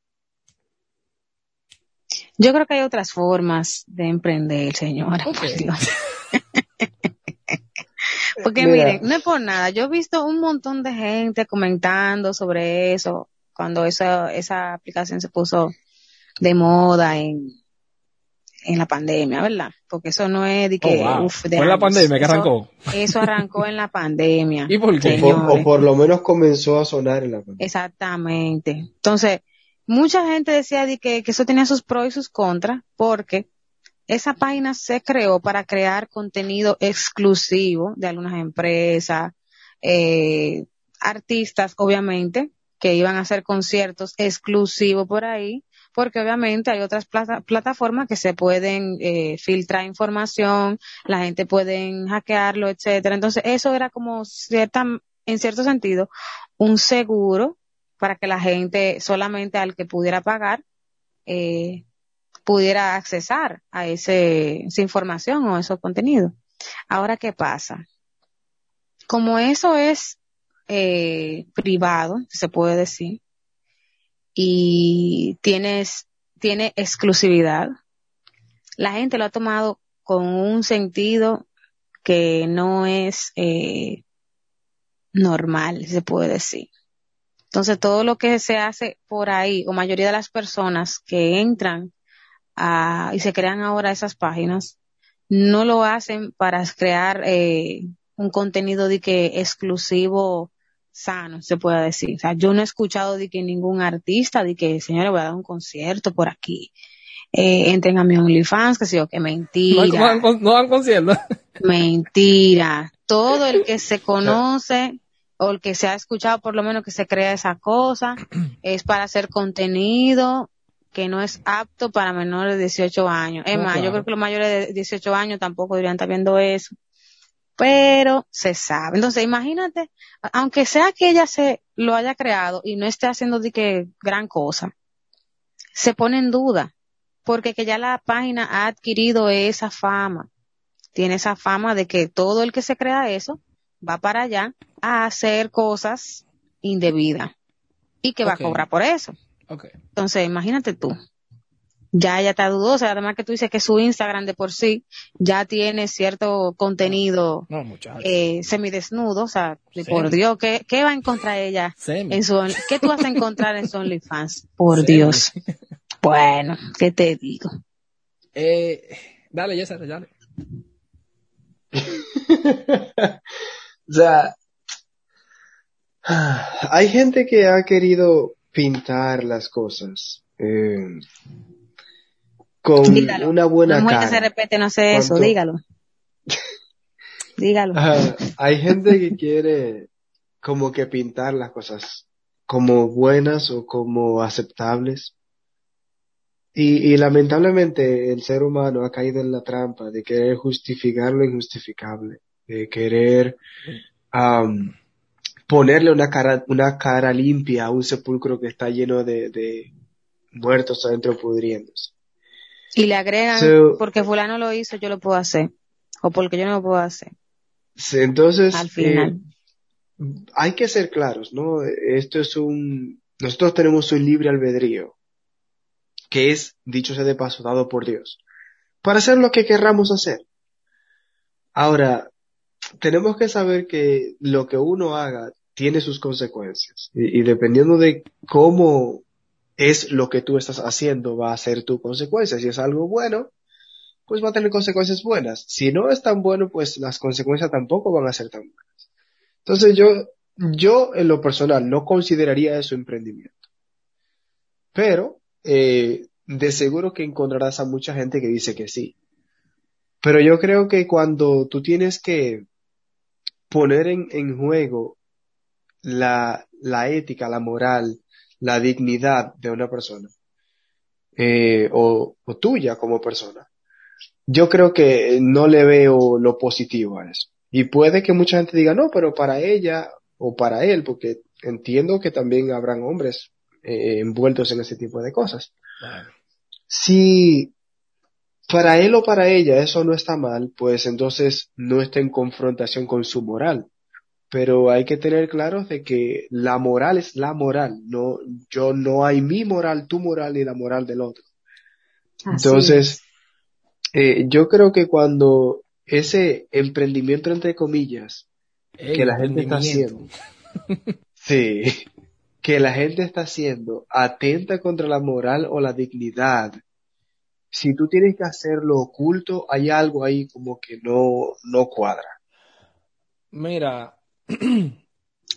S5: Yo creo que hay otras formas de emprender, señora. Por Dios. [LAUGHS] Porque
S4: Mira.
S5: miren, no es por nada. Yo he visto un montón de gente comentando sobre eso cuando esa, esa aplicación se puso de moda en, en la pandemia, ¿verdad? Porque eso no es de que,
S2: Oh, wow.
S5: uf, de
S2: Fue en la pandemia que
S5: Eso-
S2: arrancó.
S5: Eso arrancó en la pandemia. [LAUGHS]
S2: ¿Y por qué?
S4: O por,
S5: Señores.
S4: o por lo menos comenzó a sonar en la pantalla.
S5: Exactamente. Entonces, mucha gente decía de que, que eso tenía sus pros y sus contras, porque esa página se creó para crear contenido exclusivo de algunas empresas, eh, artistas, obviamente, que iban a hacer conciertos exclusivos por ahí, porque obviamente hay otras plata- plataformas que se pueden eh, filtrar información, la gente puede hackearlo, etcétera. Entonces, eso era como cierta, en cierto sentido, un seguro para que la gente, solamente al que pudiera pagar, eh, pudiera accesar a ese, esa información o esos contenidos. Ahora, ¿qué pasa? Como eso es eh, privado, se puede decir, y tienes, tiene exclusividad, la gente lo ha tomado con un sentido que no es eh, normal, se puede decir. Entonces, todo lo que se hace por ahí, o mayoría de las personas que entran a, y se crean ahora esas páginas, no lo hacen para crear eh, un contenido de que exclusivo sano, se puede decir. O sea, yo no he escuchado de que ningún artista, de que, señores, voy a dar un concierto por aquí. Eh, entren a mi OnlyFans, que sé yo, que mentira.
S2: no no dan concierto. [LAUGHS]
S5: Mentira. Todo el que se [LAUGHS] conoce o el que se ha escuchado por lo menos que se crea esa cosa [CLEARS THROAT] es para hacer contenido que no es apto para menores de 18 años. Es
S2: No,
S5: más, yo creo que los mayores de 18 años tampoco deberían estar viendo eso. Pero se sabe. Entonces, imagínate, aunque sea que ella se lo haya creado y no esté haciendo de que gran cosa, se pone en duda porque que ya la página ha adquirido esa fama tiene esa fama de que todo el que se crea eso va para allá a hacer cosas indebidas y que va a cobrar por eso. Entonces, imagínate tú. Ya ella está dudosa, además que tú dices que su Instagram de por sí ya tiene cierto contenido
S2: No,
S5: eh, semidesnudo, o sea, por Dios, ¿qué, ¿qué va a encontrar ella
S2: Semi.
S5: en su, qué tú vas a encontrar en su OnlyFans? Por
S2: Semi.
S5: Dios. Bueno, ¿qué te digo?
S2: Eh, dale, Yesar, dale. [LAUGHS]
S4: O sea, hay gente que ha querido pintar las cosas eh, con
S5: Dígalo.
S4: una buena
S5: que se
S4: cara.
S5: repete no hace eso, dígalo. [LAUGHS] dígalo.
S4: Hay gente que quiere como que pintar las cosas como buenas o como aceptables. Y, y lamentablemente el ser humano ha caído en la trampa de querer justificar lo injustificable, de querer ponerle una cara, una cara limpia a un sepulcro que está lleno de, de muertos adentro pudriéndose.
S5: Y le agregan,
S4: So-
S5: porque fulano lo hizo, yo lo puedo hacer. O porque yo no lo puedo hacer.
S4: Entonces,
S5: Al final.
S4: eh, hay que ser claros, ¿no? Esto es un, nosotros tenemos un libre albedrío, que es, dicho sea de paso, dado por Dios, para hacer lo que querramos hacer. Ahora, tenemos que saber que lo que uno haga tiene sus consecuencias, y, y dependiendo de cómo es lo que tú estás haciendo, va a ser tu consecuencia. Si es algo bueno, pues va a tener consecuencias buenas. Si no es tan bueno, pues las consecuencias tampoco van a ser tan buenas. Entonces yo, yo en lo personal no consideraría eso emprendimiento. Pero, eh, de seguro que encontrarás a mucha gente que dice que sí. Pero yo creo que cuando tú tienes que poner en, en juego la, la ética, la moral, la dignidad de una persona, eh, o, o tuya como persona, yo creo que no le veo lo positivo a eso. Y puede que mucha gente diga, no, pero para ella o para él, porque entiendo que también habrán hombres eh, envueltos en ese tipo de cosas. Si para él o para ella eso no está mal, pues entonces no está en confrontación con su moral. Pero hay que tener claro de que la moral es la moral, no, yo no hay mi moral, tu moral ni la moral del otro.
S5: Así
S4: Entonces, eh, yo creo que cuando ese emprendimiento entre comillas
S2: el
S4: que la gente está haciendo, [LAUGHS] sí, que la gente está haciendo atenta contra la moral o la dignidad. Si tú tienes que hacerlo oculto, hay algo ahí como que no, no cuadra.
S2: Mira,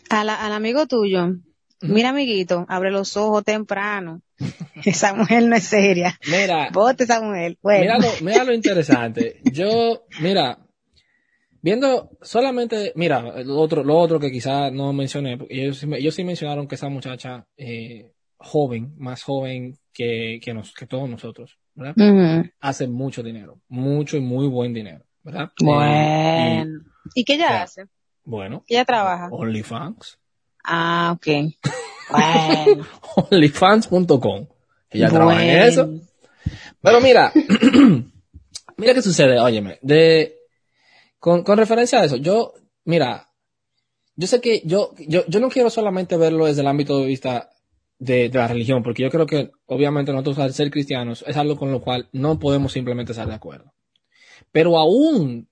S5: A la- al amigo tuyo, mira amiguito, abre los ojos temprano. [LAUGHS] Esa mujer no es seria.
S2: mira,
S5: Vote esa mujer. Bueno.
S2: mira lo, mira lo [LAUGHS] interesante. Yo, mira, viendo solamente, mira, lo otro, lo otro que quizás no mencioné, ellos, ellos sí mencionaron que esa muchacha eh, joven, más joven que, que, nos, que todos nosotros, ¿verdad? Hace mucho dinero, mucho y muy buen dinero, ¿verdad? Eh,
S5: Bueno. ¿Y qué ella
S2: Ya.
S5: hace?
S2: Bueno,
S5: Ella trabaja.
S2: OnlyFans.
S5: Ah, ok. [LAUGHS] Bueno.
S2: OnlyFans.com. Ella trabaja en eso. Pero mira, [CLEARS THROAT] mira qué sucede, óyeme, de, con, con referencia a eso, yo, mira, yo sé que yo, yo, yo no quiero solamente verlo desde el ámbito de vista de, de la religión, porque yo creo que obviamente nosotros al ser cristianos es algo con lo cual no podemos simplemente estar de acuerdo. Pero aún,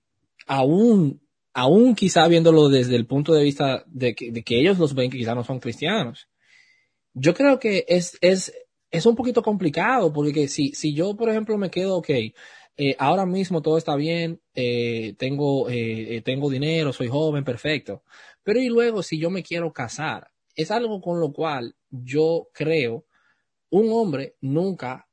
S2: aún, aún quizá viéndolo desde el punto de vista de que, de que ellos los ven que quizá no son cristianos, yo creo que es, es, es un poquito complicado, porque si, si yo, por ejemplo, me quedo, ok, eh, ahora mismo todo está bien, eh, tengo, eh, eh, tengo dinero, soy joven, perfecto. Pero y luego, si yo me quiero casar, es algo con lo cual yo creo un hombre nunca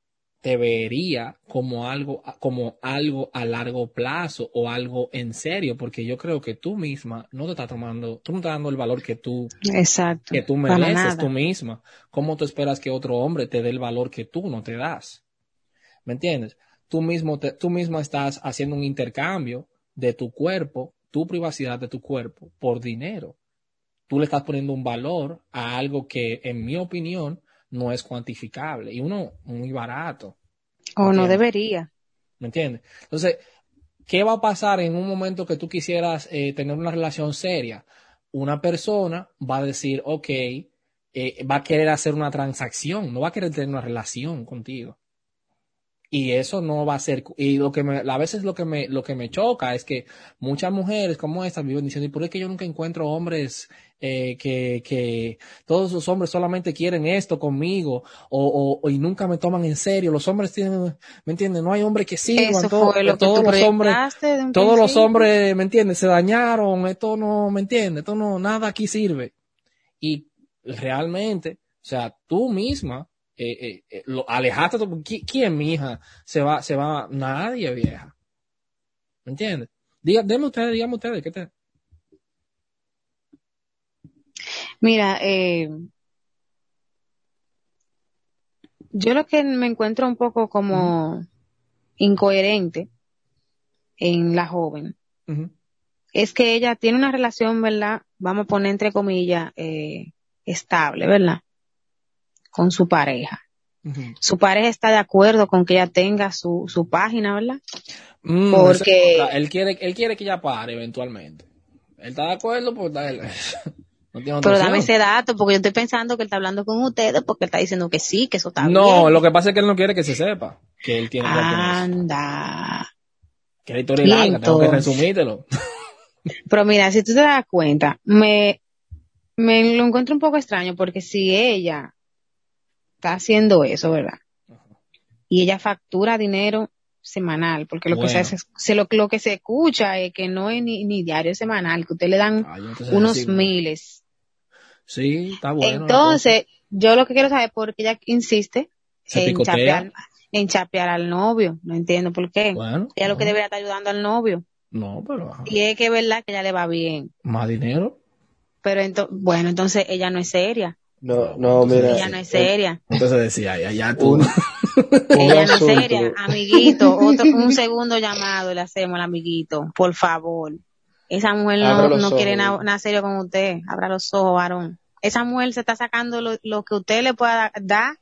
S2: te vería como algo, como algo a largo plazo o algo en serio, porque yo creo que tú misma no te estás tomando, tú no estás dando el valor que tú
S5: Exacto.
S2: que tú mereces tú misma. ¿Cómo tú esperas que otro hombre te dé el valor que tú no te das? ¿Me entiendes? Tú mismo te- tú misma estás haciendo un intercambio de tu cuerpo, tu privacidad de tu cuerpo por dinero. Tú le estás poniendo un valor a algo que, en mi opinión, no es cuantificable y uno muy barato.
S5: O no debería.
S2: ¿Me entiendes? Entonces, ¿qué va a pasar en un momento que tú quisieras eh, tener una relación seria? Una persona va a decir, ok, eh, va a querer hacer una transacción, no va a querer tener una relación contigo. Y eso no va a ser, y lo que me, a veces lo que me, lo que me choca es que muchas mujeres como estas viven diciendo, ¿y por qué yo nunca encuentro hombres eh, que, que todos los hombres solamente quieren esto conmigo o, o, y nunca me toman en serio? Los hombres tienen, ¿me entiendes? No hay hombre que sirvan, todo-
S5: lo
S2: todos los hombres, todos los hombres, ¿me entiendes? Se dañaron, esto no, ¿me entiendes? Esto no, nada aquí sirve. Y realmente, o sea, tú misma, eh, eh, eh, lo alejaste, tú- ¿qui- ¿quién, mi hija, se va, se va? Nadie, vieja. ¿Me entiendes? Diga, deme ustedes, díganme ustedes, ¿qué te?
S5: Mira, eh, yo lo que me encuentro un poco como incoherente en la joven es que ella tiene una relación, ¿verdad? Vamos a poner entre comillas, eh, estable, ¿verdad? Con su pareja. Su pareja está de acuerdo con que ella tenga su, su página, ¿verdad?
S2: Mm,
S5: Porque-
S2: él quiere, él quiere que ella pare eventualmente. Él está de acuerdo, pues no
S5: Pero dame ese dato porque yo estoy pensando que él está hablando con ustedes porque él está diciendo que sí, que eso está
S2: No,
S5: bien.
S2: lo que pasa es que él no quiere que se sepa que él tiene.
S5: Anda.
S2: Que la historia larga, tengo que resumírtelo. [LAUGHS]
S5: Pero mira, si tú te das cuenta, me, me lo encuentro un poco extraño porque si ella está haciendo eso, ¿verdad? Y ella factura dinero semanal, porque lo que se, se lo, lo que se escucha es que no es ni, ni diario es semanal, que usted le dan unos miles.
S2: Sí, está bueno.
S5: Entonces, yo lo que quiero saber es por qué ella insiste
S2: Se
S5: en chapear, en chapear al novio. No entiendo por qué.
S2: Bueno,
S5: ella lo que debería estar ayudando al novio.
S2: no, pero ajá.
S5: Y es que es verdad que ella le va bien.
S2: más dinero.
S5: Pero ento- bueno, entonces ella no es seria.
S4: No, no, mira.
S5: Ella no es seria.
S2: Entonces decía, ya, ya tú.
S4: Un, un [LAUGHS]
S5: Ella no es seria. Amiguito, otro, un [LAUGHS] segundo llamado le hacemos al amiguito. Por favor. Esa mujer no, quiere nada serio con usted. Abra los ojos, varón. Esa mujer se está sacando lo, lo que usted le pueda dar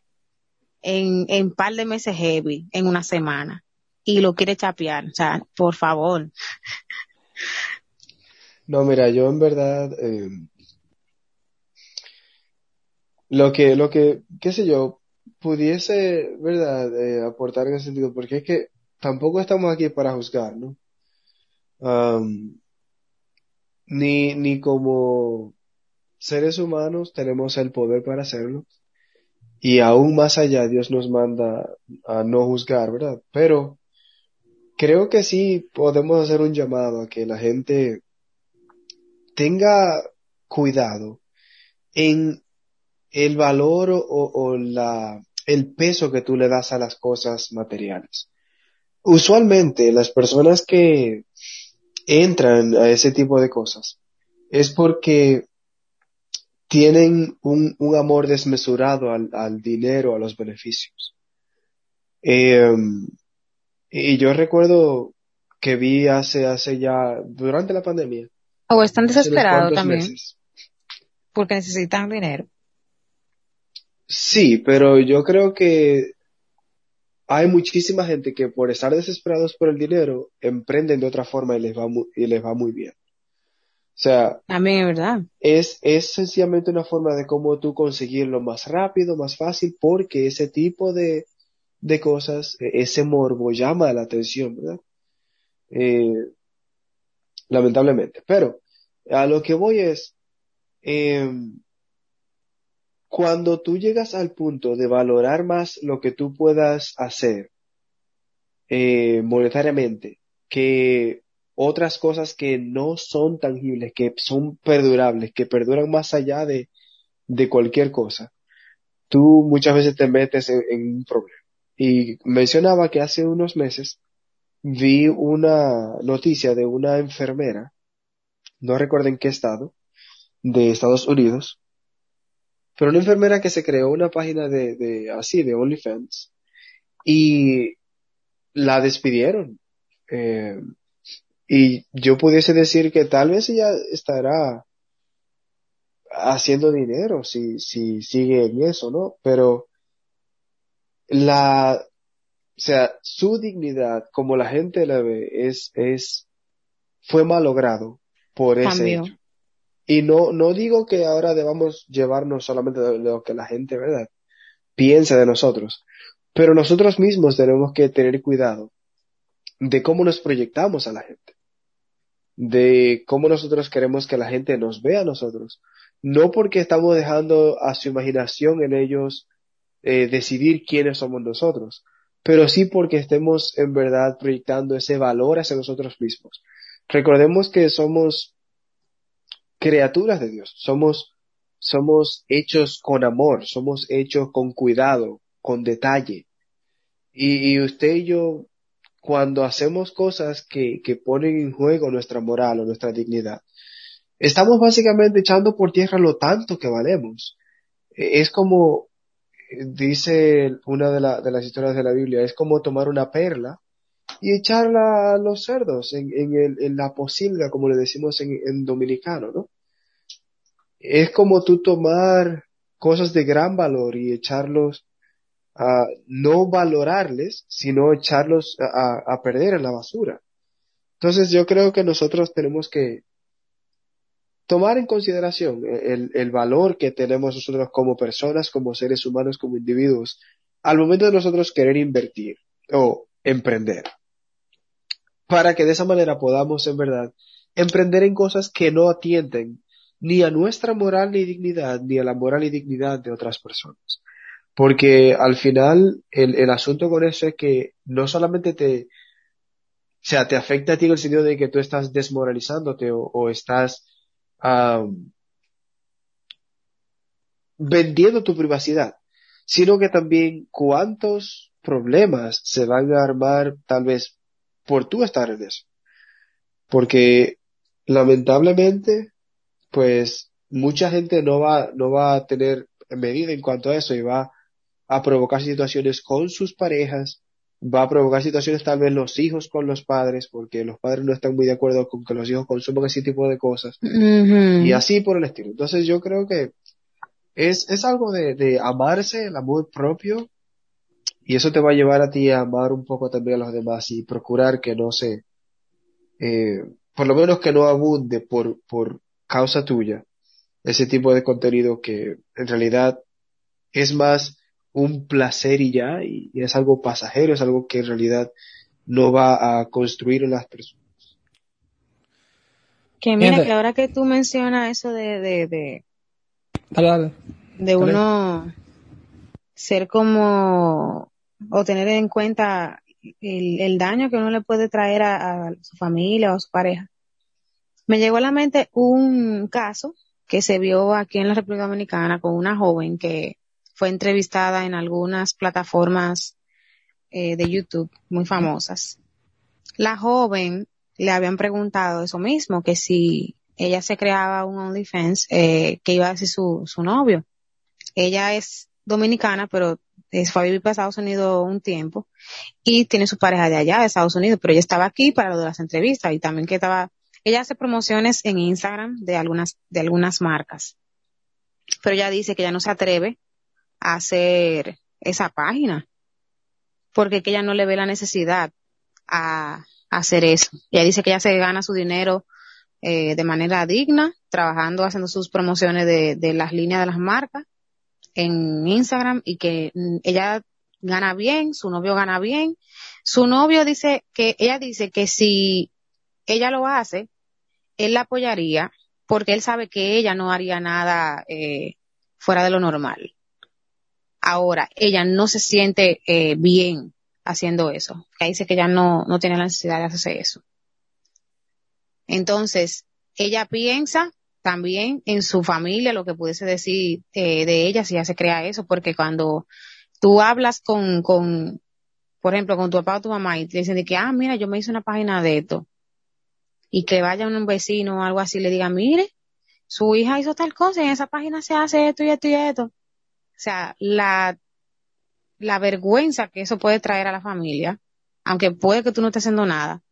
S5: en, en par de meses heavy, en una semana. Y lo quiere chapear. O sea, por favor.
S4: No, mira, yo en verdad, eh, lo que, lo que, qué sé yo, pudiese, ¿verdad?, eh, aportar en ese sentido, porque es que tampoco estamos aquí para juzgar, ¿no? Ni, ni como seres humanos tenemos el poder para hacerlo, y aún más allá Dios nos manda a no juzgar, ¿verdad? Pero creo que sí podemos hacer un llamado a que la gente tenga cuidado en el valor o, la, el peso que tú le das a las cosas materiales. Usualmente las personas que entran a ese tipo de cosas es porque tienen un, un amor desmesurado al, al dinero, a los beneficios. Eh, y yo recuerdo que vi hace, hace ya, durante la pandemia.
S5: O están desesperados también
S4: meses.
S5: porque necesitan dinero.
S4: Sí, pero yo creo que hay muchísima gente que por estar desesperados por el dinero, emprenden de otra forma y les va muy, y les va muy bien. O sea,
S5: También es verdad.
S4: es, es sencillamente una forma de cómo tú conseguirlo más rápido, más fácil, porque ese tipo de, de cosas, eh, ese morbo llama la atención, ¿verdad? Eh, lamentablemente. Pero a lo que voy es, eh, cuando tú llegas al punto de valorar más lo que tú puedas hacer eh, monetariamente que otras cosas que no son tangibles, que son perdurables, que perduran más allá de, de cualquier cosa, tú muchas veces te metes en, en un problema. Y mencionaba que hace unos meses vi una noticia de una enfermera, no recuerdo en qué estado, de Estados Unidos, pero una enfermera que se creó una página de, de así, de OnlyFans, y la despidieron. Eh, y yo pudiese decir que tal vez ella estará haciendo dinero si, si sigue en eso, ¿no? Pero la, o sea, su dignidad, como la gente la ve, es, es, fue malogrado por ese hecho. Y no, no digo que ahora debamos llevarnos solamente lo que la gente, ¿verdad? Piensa de nosotros. Pero nosotros mismos tenemos que tener cuidado de cómo nos proyectamos a la gente. De cómo nosotros queremos que la gente nos vea a nosotros. No porque estamos dejando a su imaginación en ellos eh, decidir quiénes somos nosotros, pero sí porque estemos en verdad proyectando ese valor hacia nosotros mismos. Recordemos que somos criaturas de Dios, somos, somos hechos con amor, somos hechos con cuidado, con detalle. Y, usted y yo, cuando hacemos cosas que, que ponen en juego nuestra moral o nuestra dignidad, estamos básicamente echando por tierra lo tanto que valemos. Eh, Es como, eh, dice una de, la- de las historias de la Biblia, es como tomar una perla y echarla a los cerdos en, en, el, en la posilga, como le decimos en, en dominicano, ¿no? Es como tú tomar cosas de gran valor y echarlos a no valorarles, sino echarlos a, a- perder en la basura. Entonces yo creo que nosotros tenemos que tomar en consideración el, el valor que tenemos nosotros como personas, como seres humanos, como individuos, al momento de nosotros querer invertir o emprender. Para que de esa manera podamos, en verdad, emprender en cosas que no atienden ni a nuestra moral ni dignidad, ni a la moral y dignidad de otras personas. Porque al final el, el asunto con eso es que no solamente te, o sea, te afecta a ti en el sentido de que tú estás desmoralizándote o, estás vendiendo tu privacidad, sino que también cuántos problemas se van a armar tal vez por tú estar en eso. Porque lamentablemente, pues mucha gente no va, no va a tener medida en cuanto a eso y va a provocar situaciones con sus parejas, va a provocar situaciones tal vez los hijos con los padres, porque los padres no están muy de acuerdo con que los hijos consuman ese tipo de cosas, y así por el estilo. Entonces yo creo que es, es algo de, de amarse, el amor propio, y eso te va a llevar a ti a amar un poco también a los demás y procurar que no se, eh, por lo menos que no abunde por, por causa tuya ese tipo de contenido que en realidad es más un placer y ya, y, y es algo pasajero, es algo que en realidad no va a construir en las personas.
S5: Que mira, que ahora que tú mencionas eso de, de, de,
S2: Dale, dale.
S5: de
S2: Dale.
S5: uno ser como, o tener en cuenta el, el daño que uno le puede traer a, su familia o a su pareja. Me llegó a la mente un caso que se vio aquí en la República Dominicana con una joven que fue entrevistada en algunas plataformas eh, de YouTube muy famosas. La joven le habían preguntado eso mismo, que si ella se creaba un OnlyFans, eh, que iba a ser su, su novio. Ella es dominicana, pero fue a vivir para Estados Unidos un tiempo y tiene su pareja de allá, de Estados Unidos, pero ella estaba aquí para lo de las entrevistas y también que estaba, ella hace promociones en Instagram de algunas, de algunas marcas, pero ella dice que ella no se atreve a hacer esa página porque que ella no le ve la necesidad a, a hacer eso. Ella dice que ella se gana su dinero eh, de manera digna, trabajando, haciendo sus promociones de, de las líneas de las marcas en Instagram y que mm, ella gana bien, su novio gana bien. Su novio dice que, ella dice que si ella lo hace, él la apoyaría porque él sabe que ella no haría nada eh, fuera de lo normal. Ahora, ella no se siente eh, bien haciendo eso. Que dice que ella no, no tiene la necesidad de hacer eso. Entonces, ella piensa también en su familia, lo que pudiese decir eh, de ella si ya se crea eso, porque cuando tú hablas con, con, por ejemplo, con tu papá o tu mamá y te dicen que, ah, mira, yo me hice una página de esto, y que vaya un vecino o algo así y le diga, mire, su hija hizo tal cosa y en esa página se hace esto y esto y esto. O sea, la, la vergüenza que eso puede traer a la familia, aunque puede que tú no estés haciendo nada,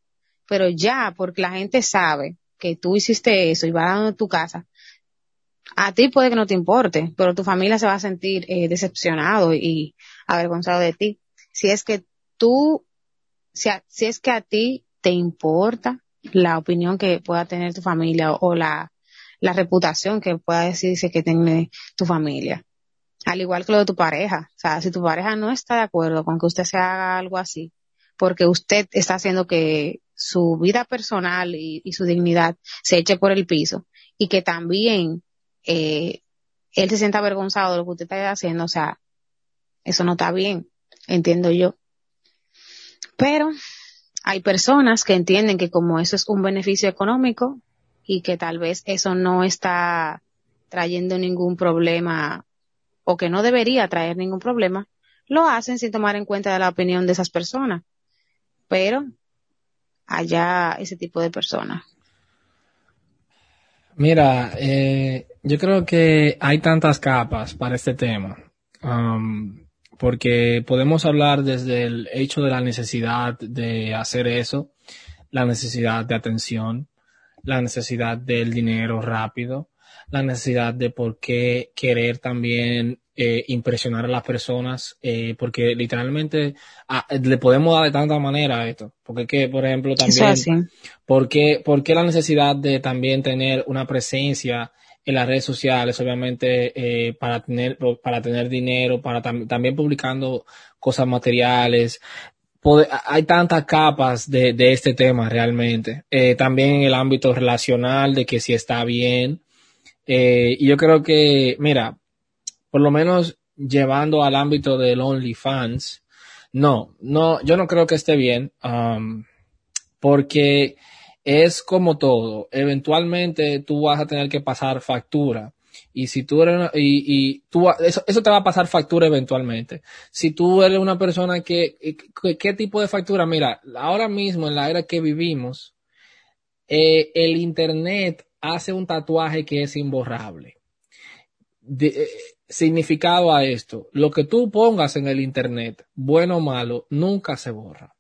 S5: pero ya, porque la gente sabe que tú hiciste eso y va a tu casa, a ti puede que no te importe, pero tu familia se va a sentir eh, decepcionado y avergonzado de ti. Si es que tú, si, a, si es que a ti te importa la opinión que pueda tener tu familia o, o la, la reputación que pueda decirse que tiene tu familia. Al igual que lo de tu pareja. O sea, si tu pareja no está de acuerdo con que usted se haga algo así, porque usted está haciendo que su vida personal y, su dignidad se eche por el piso y que también eh, él se sienta avergonzado de lo que usted está haciendo, o sea, eso no está bien, entiendo yo. Pero hay personas que entienden que como eso es un beneficio económico y que tal vez eso no está trayendo ningún problema o que no debería traer ningún problema, lo hacen sin tomar en cuenta la opinión de esas personas. Pero allá ese tipo de personas.
S2: Mira, eh, yo creo que hay tantas capas para este tema, um, porque podemos hablar desde el hecho de la necesidad de hacer eso, la necesidad de atención, la necesidad del dinero rápido, la necesidad de por qué querer también eh, impresionar a las personas, eh, porque literalmente a, le podemos dar de tanta manera a esto. Porque que, por ejemplo, también, ¿por qué, ¿por qué la necesidad de también tener una presencia en las redes sociales, obviamente, eh, para tener, para tener dinero, para tam también publicando cosas materiales, hay tantas capas de, de, este tema realmente. Eh, también en el ámbito relacional de que si está bien. Eh, y yo creo que, mira, por lo menos llevando al ámbito del OnlyFans, no, no, yo no creo que esté bien, um, porque es como todo, eventualmente tú vas a tener que pasar factura. Y si tú eres una, y, y tú, eso, eso te va a pasar factura eventualmente. Si tú eres una persona que, que ¿qué tipo de factura? Mira, ahora mismo en la era que vivimos, eh, el internet hace un tatuaje que es imborrable. De, eh, significado a esto. Lo que tú pongas en el internet, bueno o malo, nunca se borra.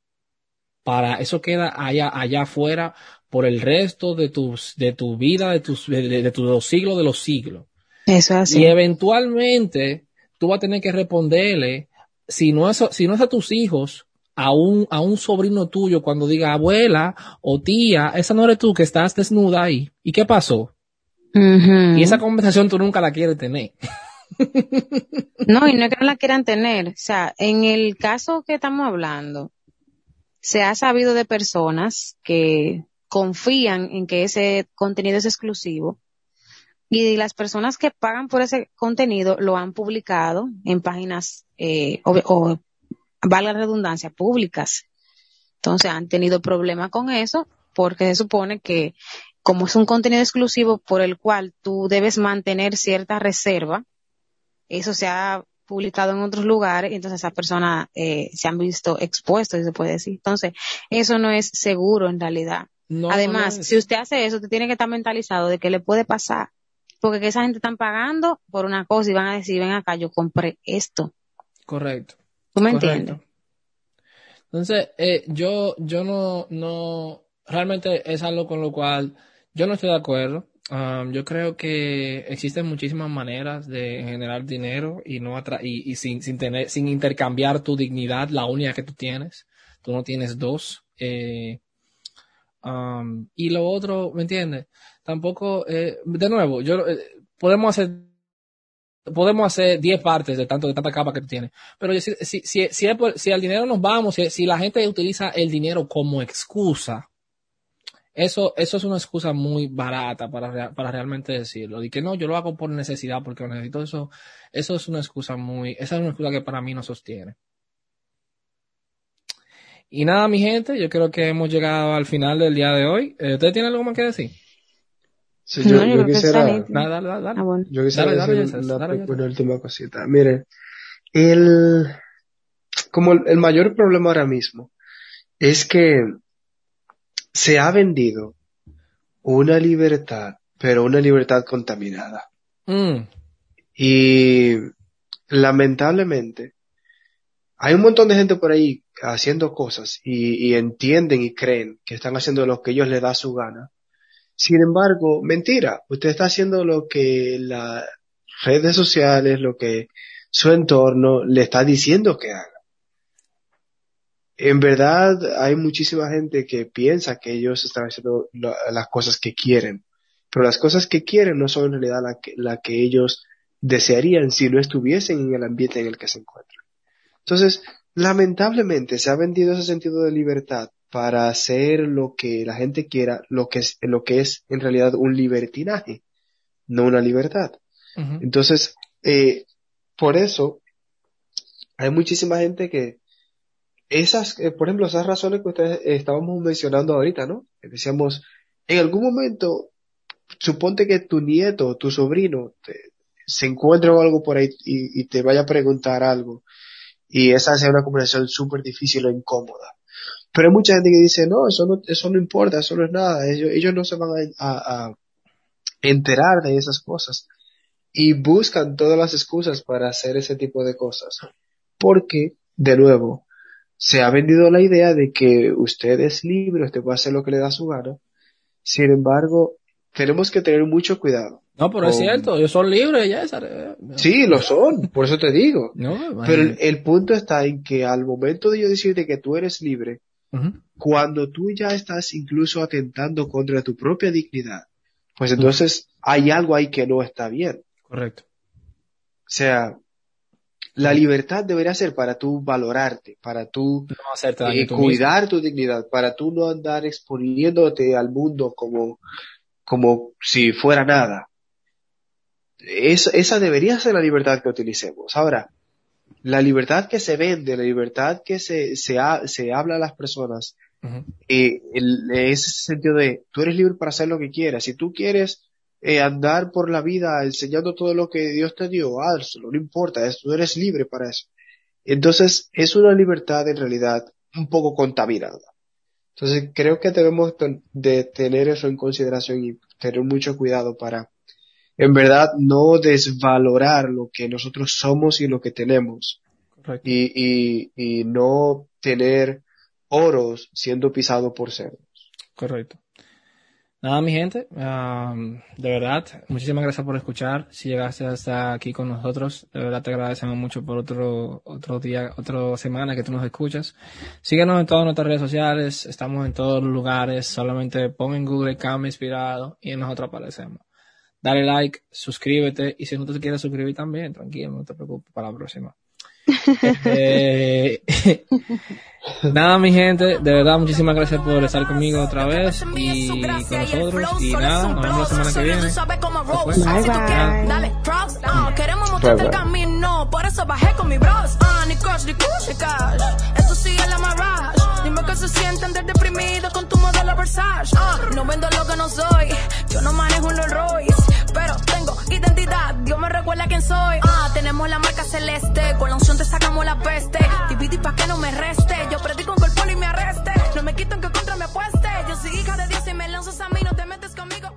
S2: Para eso queda allá, allá afuera por el resto de tus, de tu vida, de tus, de, de tus siglos de los siglos.
S5: Eso es así.
S2: Y eventualmente tú vas a tener que responderle, si no es, si no es a tus hijos, a un, a un sobrino tuyo cuando diga abuela o tía, esa no eres tú que estás desnuda ahí. ¿Y qué pasó?
S5: Uh -huh.
S2: Y esa conversación tú nunca la quieres tener. [LAUGHS] [LAUGHS]
S5: No, y no es que no la quieran tener. O sea, en el caso que estamos hablando, se ha sabido de personas que confían en que ese contenido es exclusivo y las personas que pagan por ese contenido lo han publicado en páginas eh, o, o valga la redundancia públicas entonces han tenido problemas con eso porque se supone que como es un contenido exclusivo por el cual tú debes mantener cierta reserva eso se ha publicado en otros lugares y entonces esas personas eh, se han visto expuestos, se puede decir. Entonces, eso no es seguro en realidad.
S2: No,
S5: Además,
S2: no,
S5: si usted hace eso, usted tiene que estar mentalizado de que le puede pasar. Porque que esa gente están pagando por una cosa y van a decir, ven acá, yo compré esto.
S2: Correcto.
S5: ¿Tú me
S2: Correcto.
S5: entiendes?
S2: Entonces, eh, yo, yo no, no, realmente es algo con lo cual yo no estoy de acuerdo. Um, yo creo que existen muchísimas maneras de generar dinero y no atra y, sin, sin tener, sin intercambiar tu dignidad, la única que tú tienes. Tú no tienes dos. Eh, y lo otro, ¿me entiendes? Tampoco, eh, de nuevo, yo, eh, podemos hacer podemos hacer 10 partes de tanto de tanta capa que tú tienes. Pero si, si, si, si, si al dinero nos vamos, si, si la gente utiliza el dinero como excusa, eso, eso es una excusa muy barata para, para realmente decirlo. Y que no, yo lo hago por necesidad, porque lo necesito. Eso, eso es una excusa muy, esa es una excusa que para mí no sostiene. Y nada, mi gente, yo creo que hemos llegado al final del día de hoy. Eh, ¿Ustedes tienen algo más que decir?
S4: Sí, yo,
S5: No,
S4: quisiera,
S5: nítido.
S2: Dale, dale, dale. dale.
S5: Ah, bueno.
S4: yo quisiera
S2: Dale, dale,
S4: decir una, última cosita. Miren, el, como el, el mayor problema ahora mismo es que se ha vendido una libertad, pero una libertad contaminada.
S2: Mm,
S4: Y lamentablemente, hay un montón de gente por ahí haciendo cosas y, y entienden y creen que están haciendo lo que ellos les da su gana. Sin embargo, mentira, usted está haciendo lo que las redes sociales, lo que su entorno le está diciendo que haga. En verdad, hay muchísima gente que piensa que ellos están haciendo las cosas que quieren, pero las cosas que quieren no son en realidad la que, la que ellos desearían si no estuviesen en el ambiente en el que se encuentran. Entonces, lamentablemente se ha vendido ese sentido de libertad para hacer lo que la gente quiera, lo que es, lo que es en realidad un libertinaje, no una libertad. Entonces, eh, por eso, hay muchísima gente que esas, eh, por ejemplo, esas razones que ustedes estábamos mencionando ahorita, ¿no? Decíamos, en algún momento, suponte que tu nieto, tu sobrino, se encuentre o algo por ahí y, te vaya a preguntar algo, y esa sea una conversación súper difícil o incómoda. Pero hay mucha gente que dice, no, eso no, eso no importa, eso no es nada, ellos, ellos no se van a enterar de esas cosas y buscan todas las excusas para hacer ese tipo de cosas. Porque, de nuevo, se ha vendido la idea de que usted es libre, usted puede hacer lo que le da su gana. Sin embargo, tenemos que tener mucho cuidado.
S2: No, pero es cierto, ellos son libres ya. esa-
S4: Sí, lo son, por eso te digo.
S2: No,
S4: Pero el, punto está en que al momento de yo decirte que tú eres libre, cuando tú ya estás incluso atentando contra tu propia dignidad, pues entonces hay algo ahí que no está bien.
S2: Correcto.
S4: O sea, la libertad debería ser para tú valorarte, para tú
S2: No hacerte daño
S4: eh,
S2: tú
S4: cuidar tu dignidad, para tú no andar exponiéndote al mundo como, como si fuera nada. Es- esa debería ser la libertad que utilicemos. Ahora, la libertad que se vende, la libertad que se, se, ha- se habla a las personas, eh, el- ese sentido de tú eres libre para hacer lo que quieras. Si tú quieres eh, andar por la vida enseñando todo lo que Dios te dio, hazlo, no importa, es- tú eres libre para eso. Entonces, es una libertad en realidad un poco contaminada. Entonces, creo que debemos de tener eso en consideración y tener mucho cuidado para, en verdad, no desvalorar lo que nosotros somos y lo que tenemos
S2: Correcto.
S4: y, y, y no tener oros siendo pisado por cerdos.
S2: Correcto. Nada, mi gente, am, de verdad, muchísimas gracias por escuchar. Si llegaste hasta aquí con nosotros, de verdad te agradecemos mucho por otro, otro día, otra semana que tú nos escuchas. Síguenos en todas nuestras redes sociales, estamos en todos los lugares, solamente pon en Google Cam Inspirado y nosotros aparecemos. Dale like, suscríbete y si no te quieres suscribir también, tranquilo, no te preocupes para la próxima. Este, [LAUGHS] nada, mi gente, de verdad, muchísimas gracias por estar conmigo otra vez y con nosotros. Y nada, nos vemos la semana que viene. Después.
S5: Bye, bye.
S3: Dale, props, no, queremos
S4: Bye,
S3: mostrarte el
S4: bye.
S3: camino, por eso bajé con mi bros. Ah, ni crush, ni crush, ni cash. Esto sigue la mirage. Dime que se siente andar deprimido con tu modelo Versace. Uh, no vendo lo que no soy, yo no manejo un Rolls pero tengo identidad. Dios me recuerda quién soy. Ah, tenemos la marca celeste, con la unción te sacamos la peste. Dividí pa' que no me reste. Yo predico con el poli y me arreste. No me quito en que contra me apueste. Yo soy hija de Dios y me lanzas a mí, no te metes conmigo.